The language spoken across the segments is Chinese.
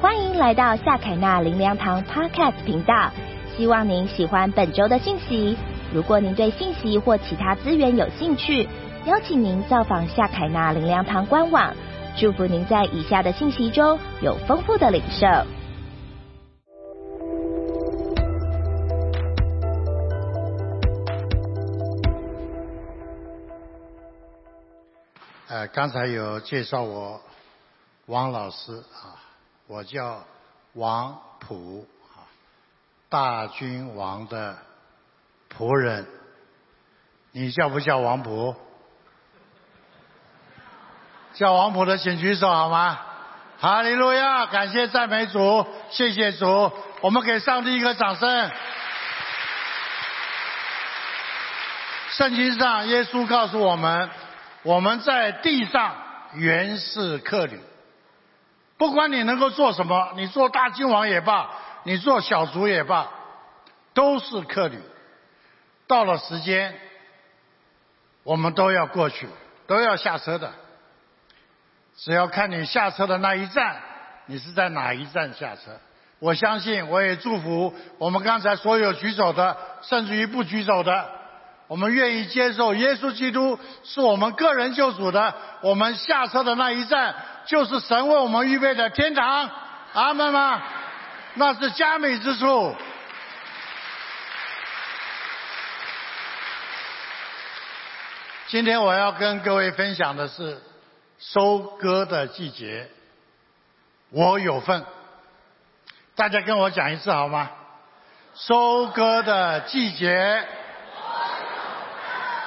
欢迎来到夏凯纳林良堂 Podcast 频道，希望您喜欢本周的信息。如果您对信息或其他资源有兴趣，邀请您造访夏凯纳林良堂官网。祝福您在以下的信息中有丰富的领受。呃，刚才有介绍我王老师啊，我叫王普啊，大君王的仆人。你叫不叫王普？叫王普的请举手好吗？哈利路亚，感谢赞美主，谢谢主，我们给上帝一个掌声。圣经上，耶稣告诉我们。我们在地上原是客旅，不管你能够做什么，你做大君王也罢，你做小卒也罢，都是客旅。到了时间，我们都要过去，都要下车的。只要看你下车的那一站，你是在哪一站下车。我相信，我也祝福我们刚才所有举手的，甚至于不举手的。我们愿意接受耶稣基督是我们个人救主的，我们下车的那一站就是神为我们预备的天堂，阿门吗？那是佳美之处。今天我要跟各位分享的是收割的季节，我有份。大家跟我讲一次好吗？收割的季节。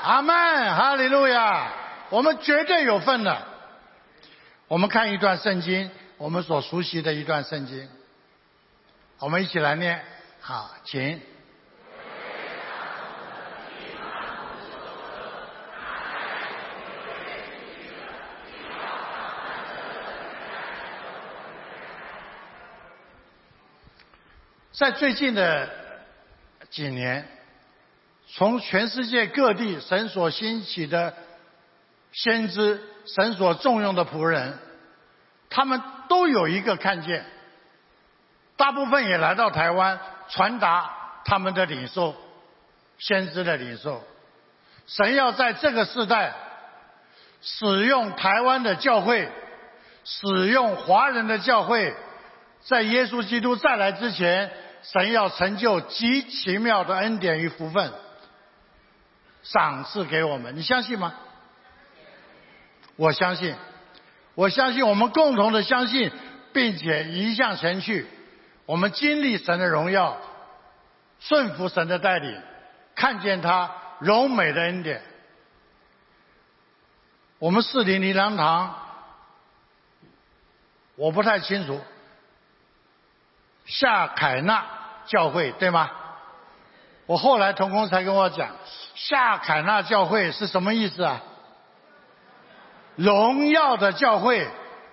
阿门，哈利路亚！我们绝对有份的。我们看一段圣经，我们所熟悉的一段圣经，我们一起来念。好，请。在最近的几年。从全世界各地神所兴起的先知，神所重用的仆人，他们都有一个看见，大部分也来到台湾传达他们的领受，先知的领受。神要在这个时代使用台湾的教会，使用华人的教会，在耶稣基督再来之前，神要成就极奇妙的恩典与福分。赏赐给我们，你相信吗？我相信，我相信我们共同的相信，并且一向前去，我们经历神的荣耀，顺服神的带领，看见他柔美的恩典。我们四零灵粮堂，我不太清楚，夏凯纳教会对吗？我后来同工才跟我讲。夏凯纳教会是什么意思啊？荣耀的教会，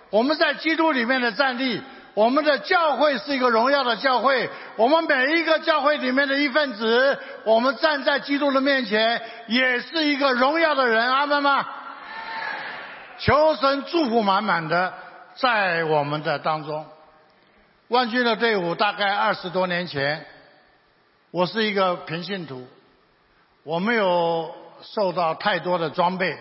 我们在基督里面的站立，我们的教会是一个荣耀的教会。我们每一个教会里面的一份子，我们站在基督的面前，也是一个荣耀的人。阿门吗？求神祝福满满的在我们的当中。万军的队伍大概二十多年前，我是一个平信徒。我没有受到太多的装备，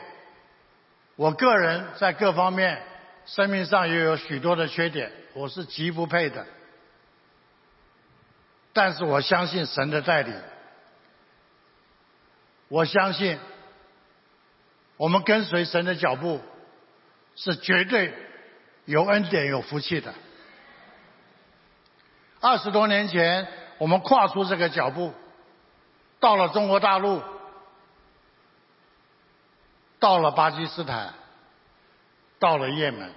我个人在各方面生命上也有许多的缺点，我是极不配的。但是我相信神的带领，我相信我们跟随神的脚步是绝对有恩典、有福气的。二十多年前，我们跨出这个脚步。到了中国大陆，到了巴基斯坦，到了也门。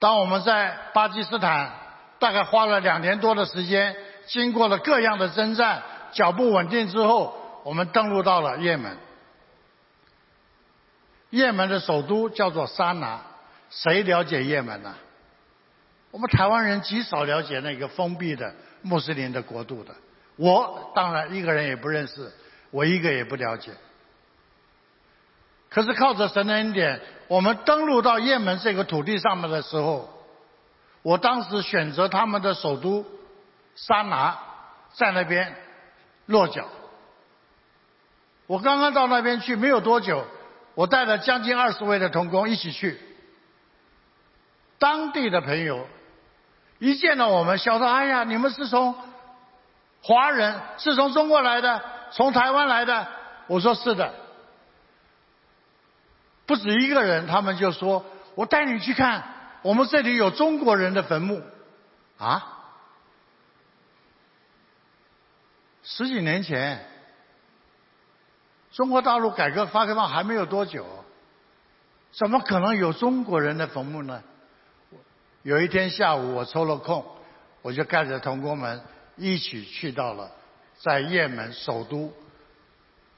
当我们在巴基斯坦大概花了两年多的时间，经过了各样的征战，脚步稳定之后，我们登陆到了也门。也门的首都叫做沙拿，谁了解也门呢？我们台湾人极少了解那个封闭的穆斯林的国度的。我当然一个人也不认识，我一个也不了解。可是靠着神的恩典，我们登陆到雁门这个土地上面的时候，我当时选择他们的首都沙拿，在那边落脚。我刚刚到那边去没有多久，我带了将近二十位的童工一起去。当地的朋友一见到我们，笑说：“哎呀，你们是从华人，是从中国来的，从台湾来的。”我说：“是的。”不止一个人，他们就说：“我带你去看，我们这里有中国人的坟墓。”啊？十几年前，中国大陆改革发开放还没有多久，怎么可能有中国人的坟墓呢？有一天下午，我抽了空，我就带着同工们一起去到了在也门首都。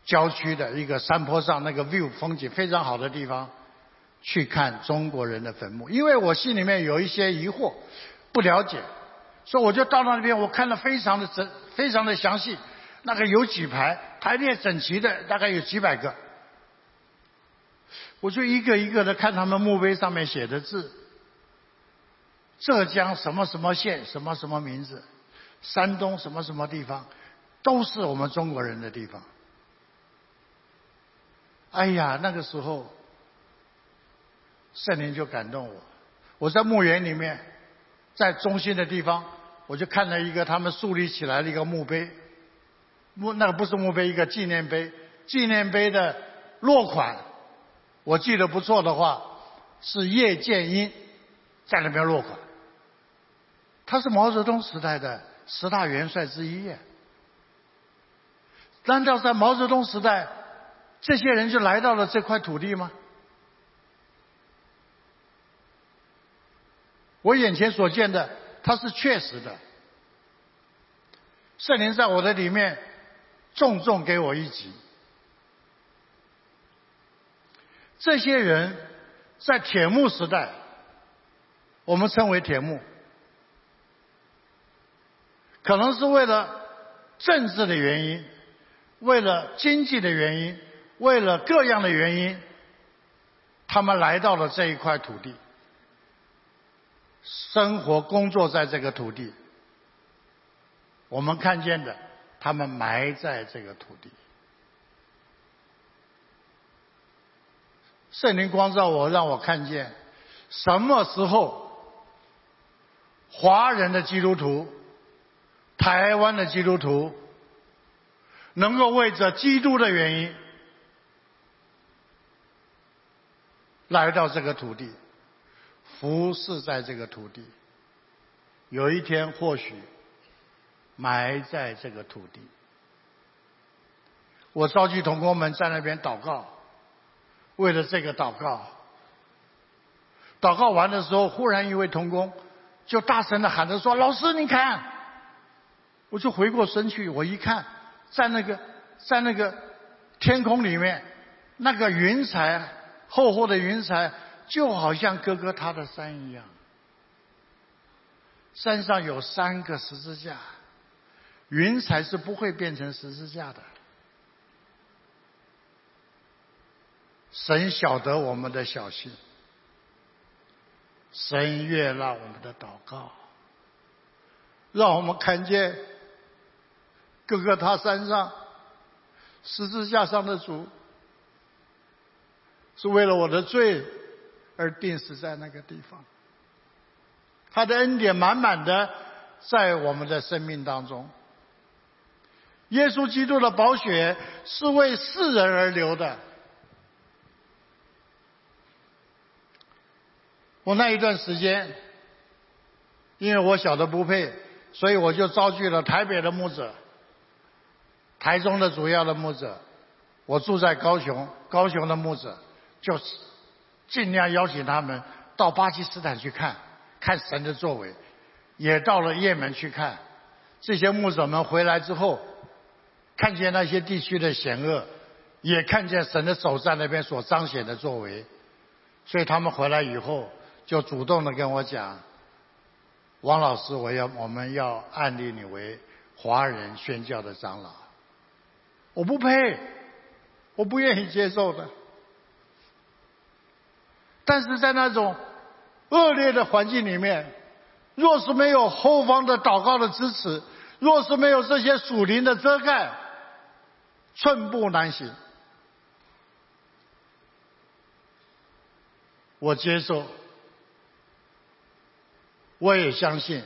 郊区的一个山坡上，那个 view 风景非常好的地方，去看中国人的坟墓。因为我心里面有一些疑惑，不了解，所以我就到那边，我看的非常的整，非常的详细。那个有几排排列整齐的，大概有几百个，我就一个一个的看他们墓碑上面写的字。浙江什么什么县，什么什么名字，山东什么什么地方，都是我们中国人的地方。哎呀，那个时候，圣灵就感动我。我在墓园里面，在中心的地方，我就看到一个他们树立起来的一个墓碑。墓那个不是墓碑，一个纪念碑。纪念碑的落款，我记得不错的话，是叶剑英在那边落款。他是毛泽东时代的十大元帅之一。难道在毛泽东时代？这些人就来到了这块土地吗？我眼前所见的，它是确实的。圣灵在我的里面重重给我一击。这些人在铁木时代，我们称为铁木，可能是为了政治的原因，为了经济的原因。为了各样的原因，他们来到了这一块土地，生活工作在这个土地。我们看见的，他们埋在这个土地。圣灵光照我，让我看见什么时候华人的基督徒、台湾的基督徒能够为着基督的原因。来到这个土地，服侍在这个土地，有一天或许埋在这个土地。我召集同工们在那边祷告，为了这个祷告。祷告完的时候，忽然一位同工就大声的喊着说：“老师，你看！”我就回过身去，我一看，在那个在那个天空里面，那个云彩。厚厚的云彩就好像哥哥他的山一样，山上有三个十字架，云彩是不会变成十字架的。神晓得我们的小心，神悦纳我们的祷告，让我们看见哥哥他山上十字架上的主。是为了我的罪而定死在那个地方，他的恩典满满的在我们的生命当中。耶稣基督的宝血是为世人而流的。我那一段时间，因为我晓得不配，所以我就召集了台北的牧者、台中的主要的牧者，我住在高雄，高雄的牧者。就是尽量邀请他们到巴基斯坦去看，看神的作为，也到了也门去看。这些牧者们回来之后，看见那些地区的险恶，也看见神的手在那边所彰显的作为，所以他们回来以后就主动的跟我讲：“王老师，我要我们要安立你为华人宣教的长老。”我不配，我不愿意接受的。但是在那种恶劣的环境里面，若是没有后方的祷告的支持，若是没有这些属灵的遮盖，寸步难行。我接受，我也相信，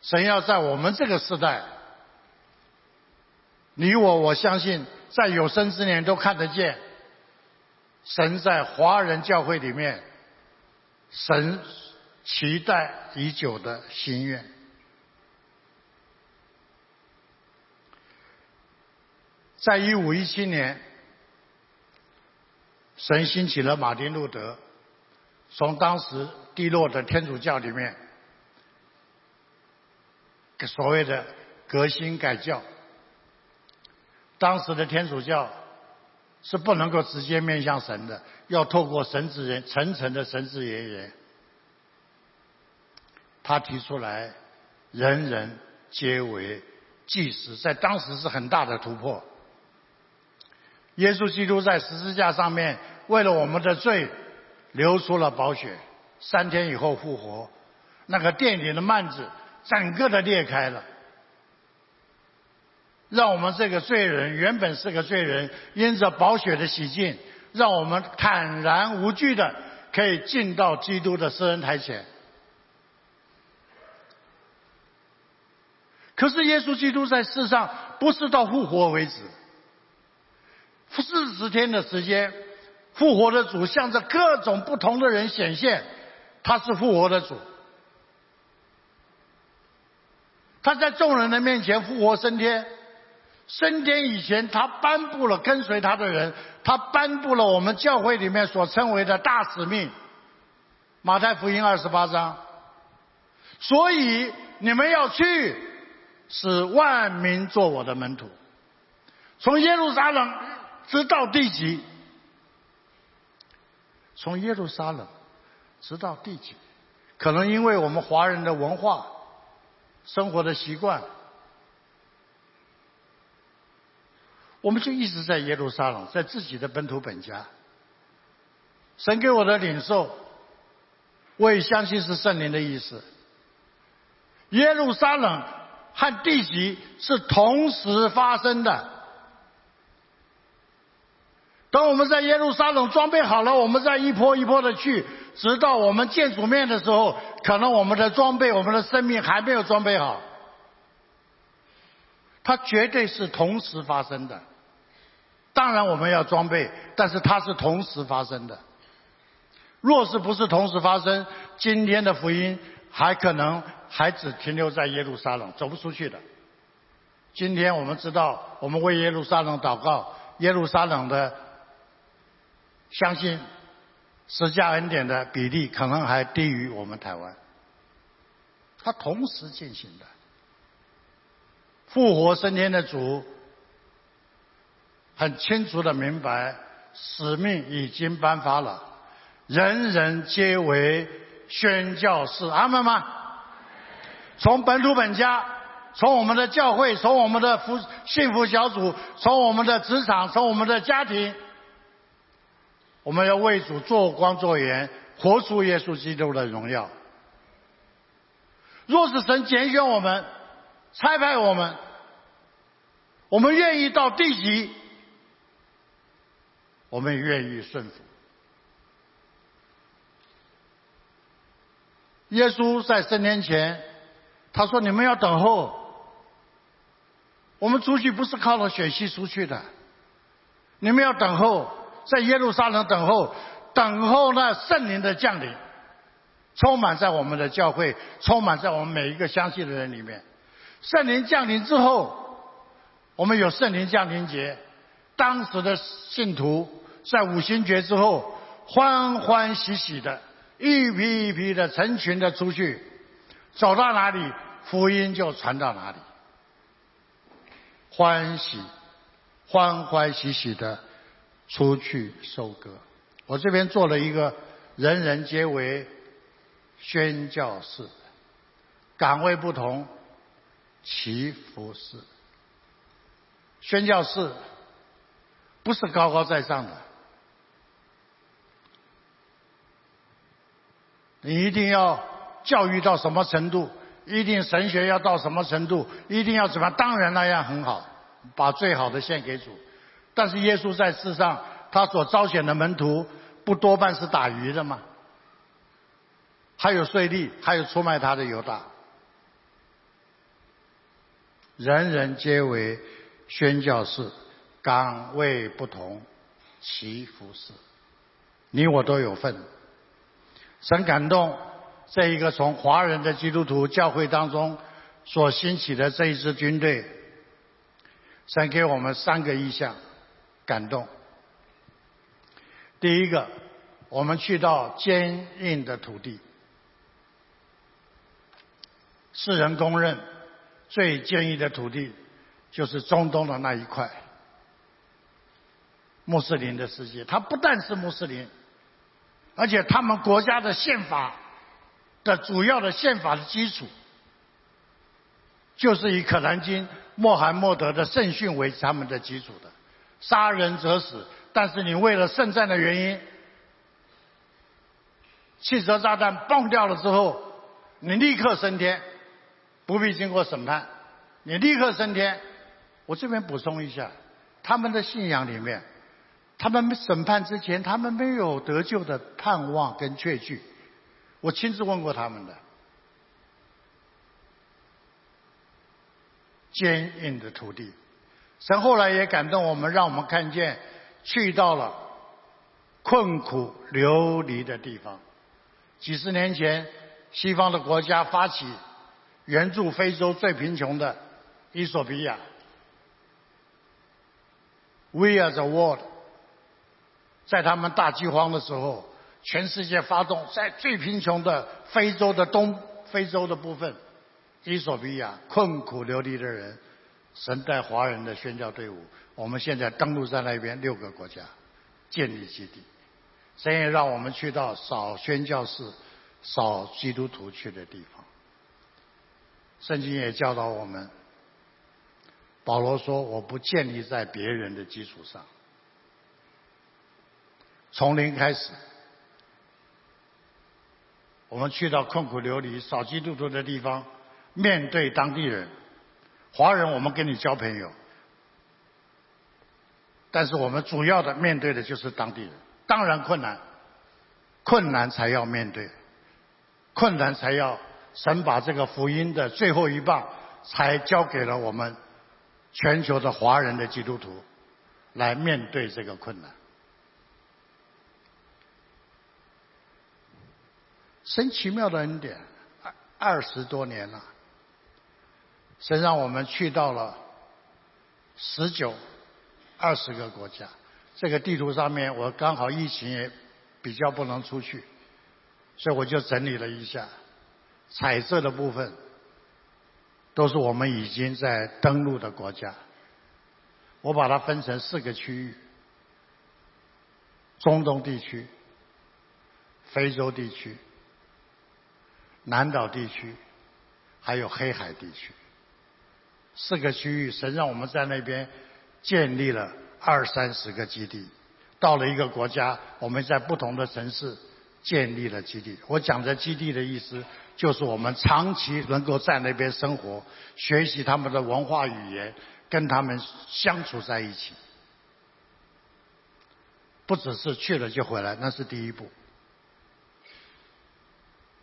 神要在我们这个时代，你我我相信，在有生之年都看得见，神在华人教会里面，神期待已久的心愿。在一五一七年。神兴起了马丁路德，从当时低落的天主教里面，所谓的革新改教。当时的天主教是不能够直接面向神的，要透过神职人层层的神职人员。他提出来，人人皆为祭司，在当时是很大的突破。耶稣基督在十字架上面。为了我们的罪，流出了宝血，三天以后复活，那个殿顶的幔子整个的裂开了，让我们这个罪人原本是个罪人，因着宝血的洗净，让我们坦然无惧的可以进到基督的私人台前。可是耶稣基督在世上不是到复活为止，四十天的时间。复活的主向着各种不同的人显现，他是复活的主。他在众人的面前复活升天，升天以前，他颁布了跟随他的人，他颁布了我们教会里面所称为的大使命。马太福音二十八章，所以你们要去，使万民做我的门徒，从耶路撒冷直到地极。从耶路撒冷直到地极，可能因为我们华人的文化、生活的习惯，我们就一直在耶路撒冷，在自己的本土本家。神给我的领受，我也相信是圣灵的意思。耶路撒冷和地极是同时发生的。当我们在耶路撒冷装备好了，我们再一波一波的去，直到我们见主面的时候，可能我们的装备、我们的生命还没有装备好。它绝对是同时发生的。当然我们要装备，但是它是同时发生的。若是不是同时发生，今天的福音还可能还只停留在耶路撒冷，走不出去的。今天我们知道，我们为耶路撒冷祷告，耶路撒冷的。相信十加恩典的比例可能还低于我们台湾。它同时进行的，复活升天的主很清楚的明白，使命已经颁发了，人人皆为宣教士，阿门吗？从本土本家，从我们的教会，从我们的福幸福小组，从我们的职场，从我们的家庭。我们要为主做光做盐，活出耶稣基督的荣耀。若是神拣选我们，差派我们，我们愿意到地极，我们愿意顺服。耶稣在升天前，他说：“你们要等候。我们出去不是靠着血气出去的，你们要等候。”在耶路撒冷等候，等候那圣灵的降临，充满在我们的教会，充满在我们每一个相信的人里面。圣灵降临之后，我们有圣灵降临节。当时的信徒在五星节之后，欢欢喜喜的，一批一批的成群的出去，走到哪里，福音就传到哪里，欢喜，欢欢喜喜的。出去收割，我这边做了一个人人皆为宣教士，岗位不同，其服饰。宣教士不是高高在上的，你一定要教育到什么程度，一定神学要到什么程度，一定要怎么？当然那样很好，把最好的献给主。但是耶稣在世上，他所招选的门徒不多半是打鱼的吗？还有税吏，还有出卖他的犹大。人人皆为宣教士，岗位不同，其服饰。你我都有份。神感动这一个从华人的基督徒教会当中所兴起的这一支军队，神给我们三个意向。感动。第一个，我们去到坚硬的土地，世人公认最坚硬的土地就是中东的那一块，穆斯林的世界。它不但是穆斯林，而且他们国家的宪法的主要的宪法的基础，就是以《可兰经》穆罕默德的圣训为他们的基础的。杀人者死，但是你为了圣战的原因，汽车炸弹爆掉了之后，你立刻升天，不必经过审判，你立刻升天。我这边补充一下，他们的信仰里面，他们审判之前，他们没有得救的盼望跟确据。我亲自问过他们的，坚硬的土地。神后来也感动我们，让我们看见去到了困苦流离的地方。几十年前，西方的国家发起援助非洲最贫穷的伊索比亚，We are the world。在他们大饥荒的时候，全世界发动在最贫穷的非洲的东非洲的部分，伊索比亚困苦流离的人。神带华人的宣教队伍，我们现在登陆在那边六个国家建立基地。神也让我们去到少宣教士、少基督徒去的地方。圣经也教导我们，保罗说：“我不建立在别人的基础上，从零开始。”我们去到困苦流离、少基督徒的地方，面对当地人。华人，我们跟你交朋友，但是我们主要的面对的就是当地人，当然困难，困难才要面对，困难才要神把这个福音的最后一棒，才交给了我们全球的华人的基督徒来面对这个困难。神奇妙的恩典，二二十多年了。神让我们去到了十九、二十个国家。这个地图上面，我刚好疫情也比较不能出去，所以我就整理了一下，彩色的部分都是我们已经在登陆的国家。我把它分成四个区域：中东地区、非洲地区、南岛地区，还有黑海地区。四个区域，神让我们在那边建立了二三十个基地。到了一个国家，我们在不同的城市建立了基地。我讲的基地的意思，就是我们长期能够在那边生活，学习他们的文化语言，跟他们相处在一起。不只是去了就回来，那是第一步。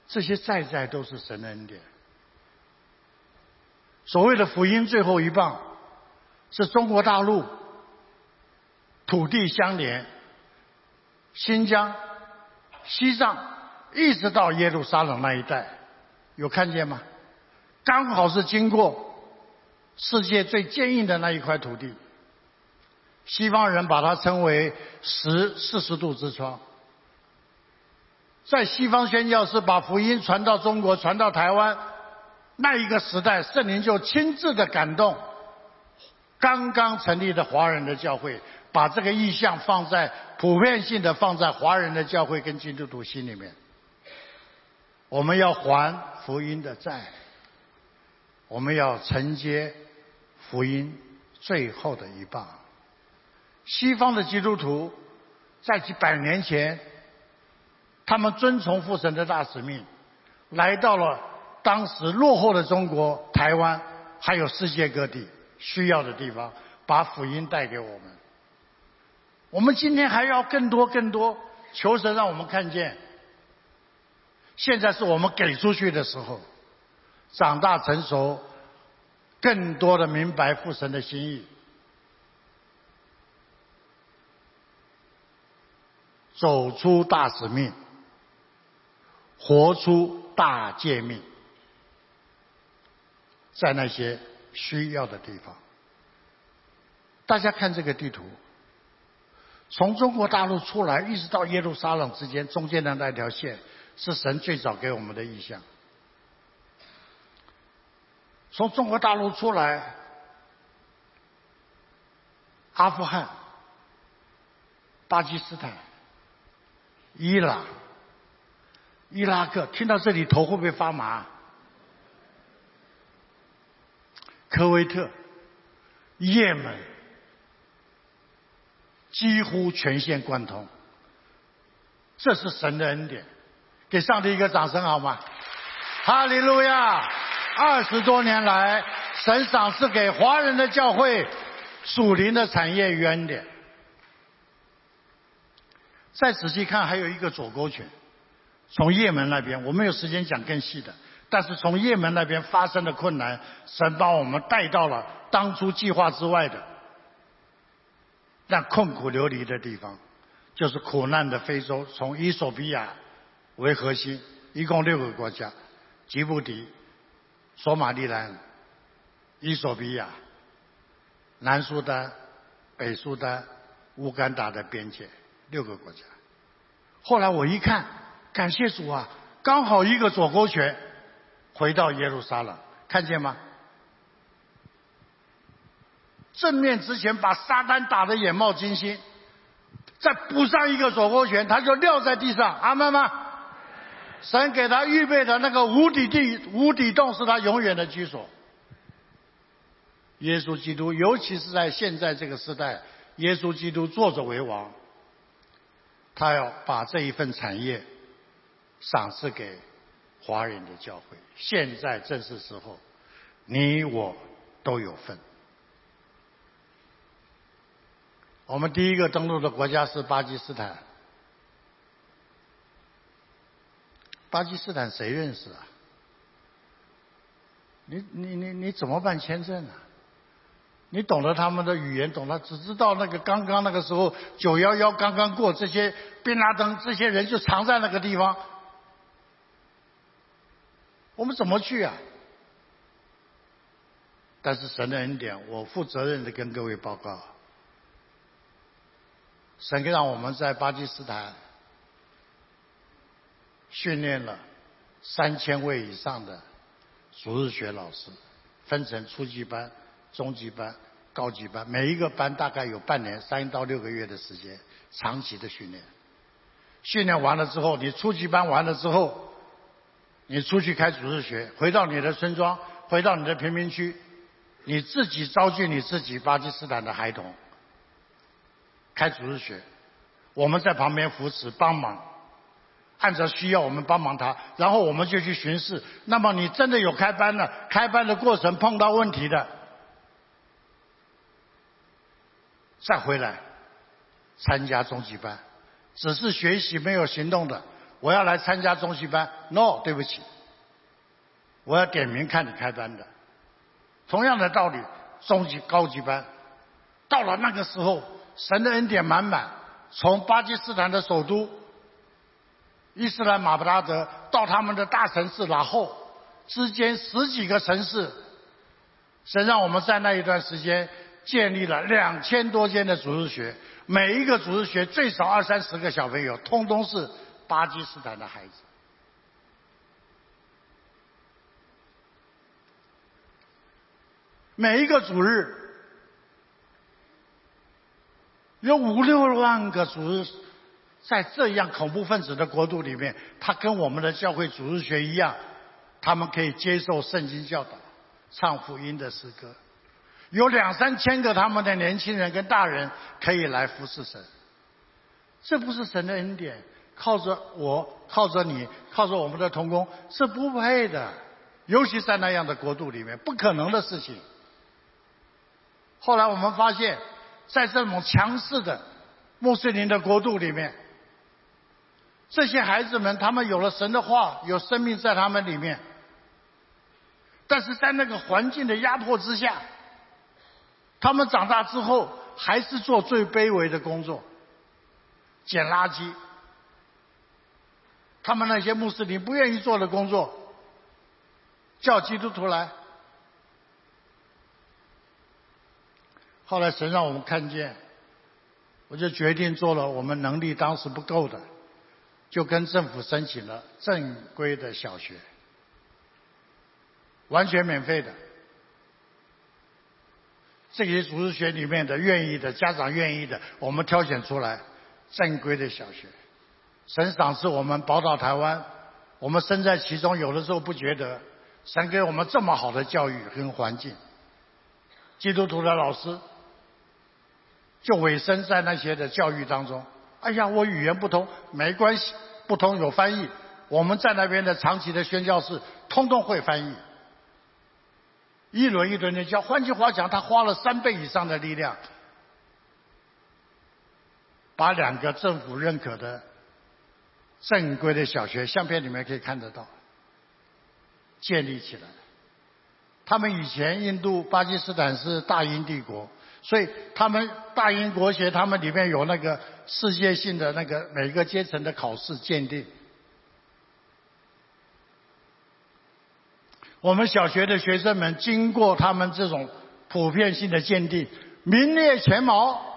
这些在在都是神的恩典。所谓的福音最后一棒，是中国大陆土地相连，新疆、西藏，一直到耶路撒冷那一带，有看见吗？刚好是经过世界最坚硬的那一块土地，西方人把它称为“十四十度之窗”。在西方宣教士把福音传到中国，传到台湾。那一个时代，圣灵就亲自的感动刚刚成立的华人的教会，把这个意向放在普遍性的放在华人的教会跟基督徒心里面。我们要还福音的债，我们要承接福音最后的一棒。西方的基督徒在几百年前，他们遵从父神的大使命。来到了当时落后的中国台湾，还有世界各地需要的地方，把福音带给我们。我们今天还要更多更多，求神让我们看见。现在是我们给出去的时候，长大成熟，更多的明白父神的心意，走出大使命，活出大诫命，在那些需要的地方。大家看这个地图，从中国大陆出来，一直到耶路撒冷之间，中间的那条线。是神最早给我们的意象。从中国大陆出来，阿富汗、巴基斯坦、伊朗、伊拉克，听到这里头会不会发麻？科威特、也门，几乎全线贯通。这是神的恩典。给上帝一个掌声好吗？哈利路亚！二十多年来，神赏赐给华人的教会属灵的产业与恩典。再仔细看，还有一个左勾拳，从也门那边，我没有时间讲更细的。但是从也门那边发生的困难，神把我们带到了当初计划之外的，那困苦流离的地方，就是苦难的非洲，从伊索比亚。为核心，一共六个国家：吉布提、索马利兰、伊索比亚、南苏丹、北苏丹、乌干达的边界，六个国家。后来我一看，感谢主啊，刚好一个左勾拳回到耶路撒冷，看见吗？正面之前把撒旦打得眼冒金星，再补上一个左勾拳，他就撂在地上。阿门吗？神给他预备的那个无底地、无底洞，是他永远的居所。耶稣基督，尤其是在现在这个时代，耶稣基督坐着为王，他要把这一份产业赏赐给华人的教会。现在正是时候，你我都有份。我们第一个登陆的国家是巴基斯坦。巴基斯坦谁认识啊？你你你你怎么办签证啊？你懂得他们的语言，懂得只知道那个刚刚那个时候九幺幺刚刚过，这些宾拉登这些人就藏在那个地方，我们怎么去啊？但是神的恩典，我负责任的跟各位报告，神让我们在巴基斯坦。训练了三千位以上的主日学老师，分成初级班、中级班、高级班，每一个班大概有半年，三到六个月的时间，长期的训练。训练完了之后，你初级班完了之后，你出去开主日学，回到你的村庄，回到你的贫民区，你自己召集你自己巴基斯坦的孩童，开主日学，我们在旁边扶持帮忙。按照需要，我们帮忙他，然后我们就去巡视。那么你真的有开班了，开班的过程碰到问题的，再回来参加中级班。只是学习没有行动的，我要来参加中级班。No，对不起，我要点名看你开班的。同样的道理，中级、高级班，到了那个时候，神的恩典满满，从巴基斯坦的首都。伊斯兰马布拉德到他们的大城市拉后之间十几个城市，神让我们在那一段时间建立了两千多间的主日学，每一个主日学最少二三十个小朋友，通通是巴基斯坦的孩子。每一个主日有五六万个主日。在这样恐怖分子的国度里面，他跟我们的教会主日学一样，他们可以接受圣经教导，唱福音的诗歌，有两三千个他们的年轻人跟大人可以来服侍神，这不是神的恩典。靠着我，靠着你，靠着我们的同工，是不配的。尤其在那样的国度里面，不可能的事情。后来我们发现，在这种强势的穆斯林的国度里面，这些孩子们，他们有了神的话，有生命在他们里面，但是在那个环境的压迫之下，他们长大之后还是做最卑微的工作，捡垃圾。他们那些穆斯林不愿意做的工作，叫基督徒来。后来神让我们看见，我就决定做了我们能力当时不够的，就跟政府申请了正规的小学，完全免费的。这些组织学里面的愿意的家长愿意的，我们挑选出来正规的小学。神赏赐我们宝岛台湾，我们身在其中，有的时候不觉得神给我们这么好的教育跟环境。基督徒的老师就委身在那些的教育当中。哎呀，我语言不通，没关系，不通有翻译。我们在那边的长期的宣教士，通通会翻译，一轮一轮的教。换句话讲，他花了三倍以上的力量，把两个政府认可的。正规的小学，相片里面可以看得到，建立起来。他们以前印度、巴基斯坦是大英帝国，所以他们大英国学，他们里面有那个世界性的那个每个阶层的考试鉴定。我们小学的学生们经过他们这种普遍性的鉴定，名列前茅。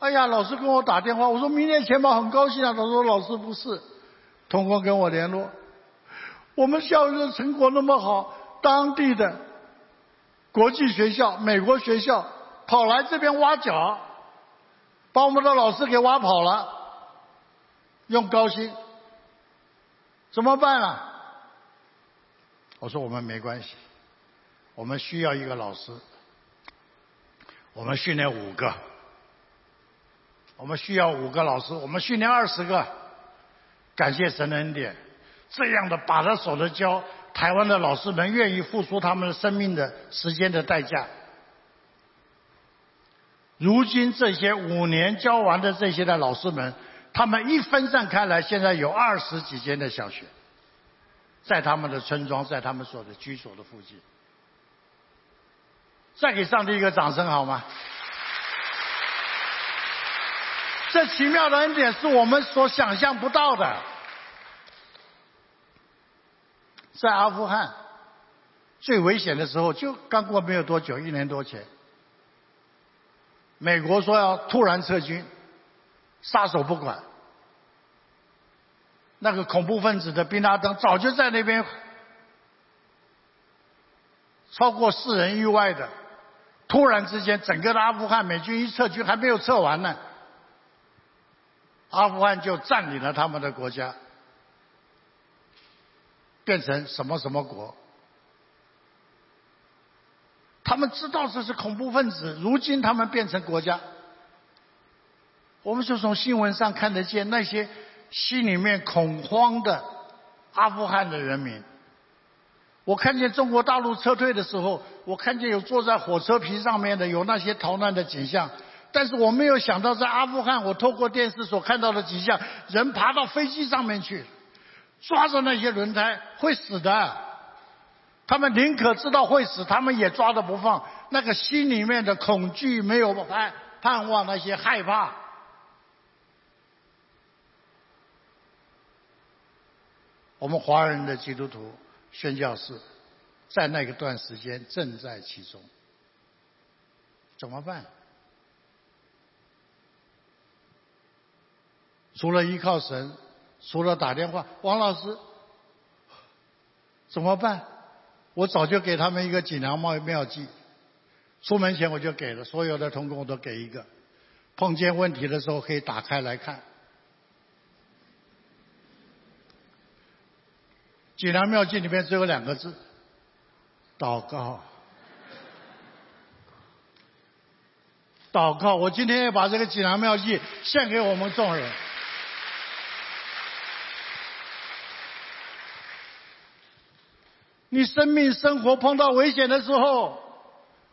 哎呀，老师跟我打电话，我说明年前毛很高兴啊。他说老师不是，通过跟我联络，我们教育的成果那么好，当地的国际学校、美国学校跑来这边挖角，把我们的老师给挖跑了，用高薪，怎么办啊？我说我们没关系，我们需要一个老师，我们训练五个。我们需要五个老师，我们训练二十个。感谢神恩典，这样的把着手的教，台湾的老师们愿意付出他们的生命的时间的代价。如今这些五年教完的这些的老师们，他们一分散开来，现在有二十几间的小学，在他们的村庄，在他们所的居所的附近。再给上帝一个掌声好吗？这奇妙的恩典是我们所想象不到的。在阿富汗最危险的时候，就刚过没有多久，一年多前，美国说要突然撤军，撒手不管。那个恐怖分子的宾拉登早就在那边，超过四人意外的，突然之间，整个的阿富汗美军一撤军，还没有撤完呢。阿富汗就占领了他们的国家，变成什么什么国？他们知道这是恐怖分子，如今他们变成国家。我们就从新闻上看得见那些心里面恐慌的阿富汗的人民。我看见中国大陆撤退的时候，我看见有坐在火车皮上面的，有那些逃难的景象。但是我没有想到，在阿富汗，我透过电视所看到的景象，人爬到飞机上面去，抓着那些轮胎会死的。他们宁可知道会死，他们也抓着不放。那个心里面的恐惧，没有盼盼望，那些害怕。我们华人的基督徒宣教士，在那个段时间正在其中，怎么办？除了依靠神，除了打电话，王老师怎么办？我早就给他们一个锦囊妙妙计，出门前我就给了所有的同工，我都给一个，碰见问题的时候可以打开来看。锦囊妙计里面只有两个字：祷告。祷告，我今天要把这个锦囊妙计献给我们众人。你生命生活碰到危险的时候，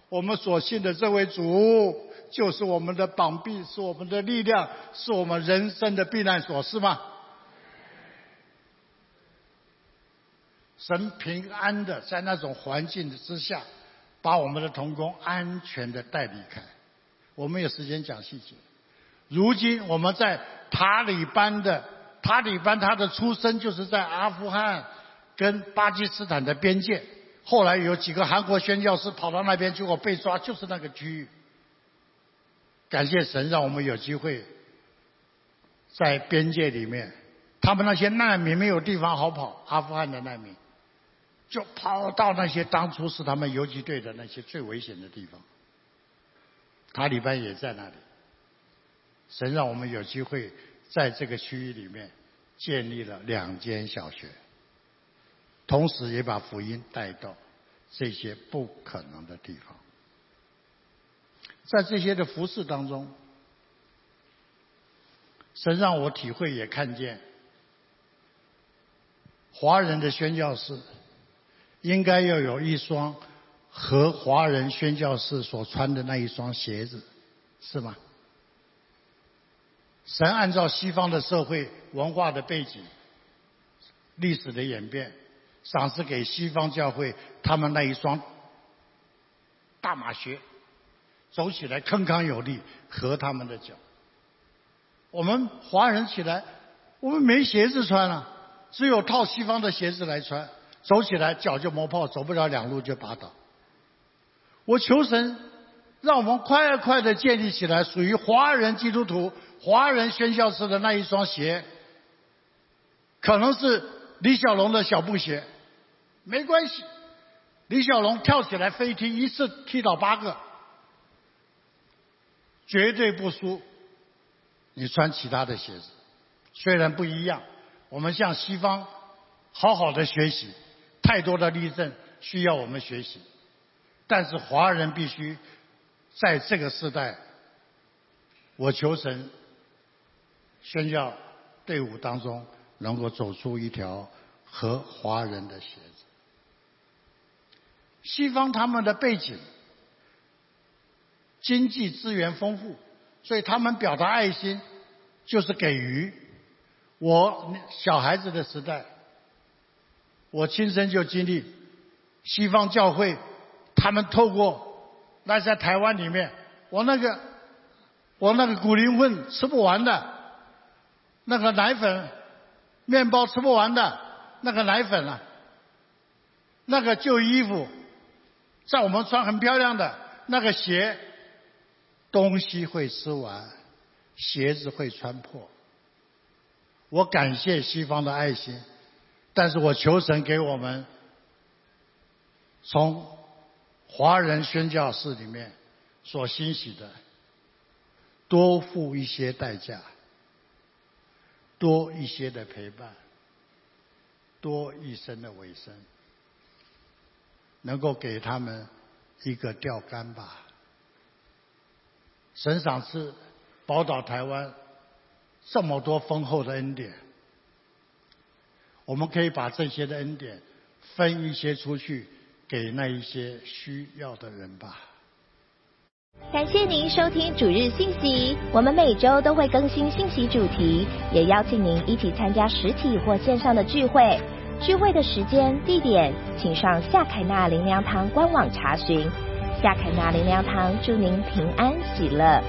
我们所信的这位主就是我们的膀臂，是我们的力量，是我们人生的避难所，是吗？神平安的在那种环境之下，把我们的童工安全的带离开。我们有时间讲细节。如今我们在塔利班的塔利班，他的出生就是在阿富汗跟巴基斯坦的边界。后来有几个韩国宣教士跑到那边，结果被抓，就是那个区域。感谢神，让我们有机会在边界里面，他们那些难民没有地方好跑，阿富汗的难民。就跑到那些当初是他们游击队的那些最危险的地方，塔利班也在那里。神让我们有机会在这个区域里面建立了两间小学，同时也把福音带到这些不可能的地方。在这些的服饰当中，神让我体会也看见华人的宣教士。应该要有一双和华人宣教士所穿的那一双鞋子，是吗？神按照西方的社会文化的背景、历史的演变，赏赐给西方教会他们那一双大马靴，走起来铿锵有力，合他们的脚。我们华人起来，我们没鞋子穿了，只有套西方的鞋子来穿。走起来脚就磨泡，走不了两路就拔倒。我求神，让我们快快的建立起来属于华人基督徒、华人宣教士的那一双鞋。可能是李小龙的小布鞋，没关系。李小龙跳起来飞踢，一次踢倒八个，绝对不输。你穿其他的鞋子，虽然不一样，我们向西方好好的学习。太多的例证需要我们学习，但是华人必须在这个时代，我求神宣教队伍当中能够走出一条和华人的鞋。西方他们的背景经济资源丰富，所以他们表达爱心就是给予。我小孩子的时代。我亲身就经历西方教会，他们透过那在台湾里面，我那个我那个骨灵混吃不完的，那个奶粉、面包吃不完的那个奶粉啊，那个旧衣服，在我们穿很漂亮的那个鞋，东西会吃完，鞋子会穿破。我感谢西方的爱心。但是我求神给我们从华人宣教士里面所欣喜的，多付一些代价，多一些的陪伴，多一生的尾声，能够给他们一个钓竿吧。神赏赐宝岛台湾这么多丰厚的恩典。我们可以把这些的恩典分一些出去，给那一些需要的人吧。感谢您收听主日信息，我们每周都会更新信息主题，也邀请您一起参加实体或线上的聚会。聚会的时间、地点，请上夏凯纳灵粮堂官网查询。夏凯纳灵粮堂祝您平安喜乐。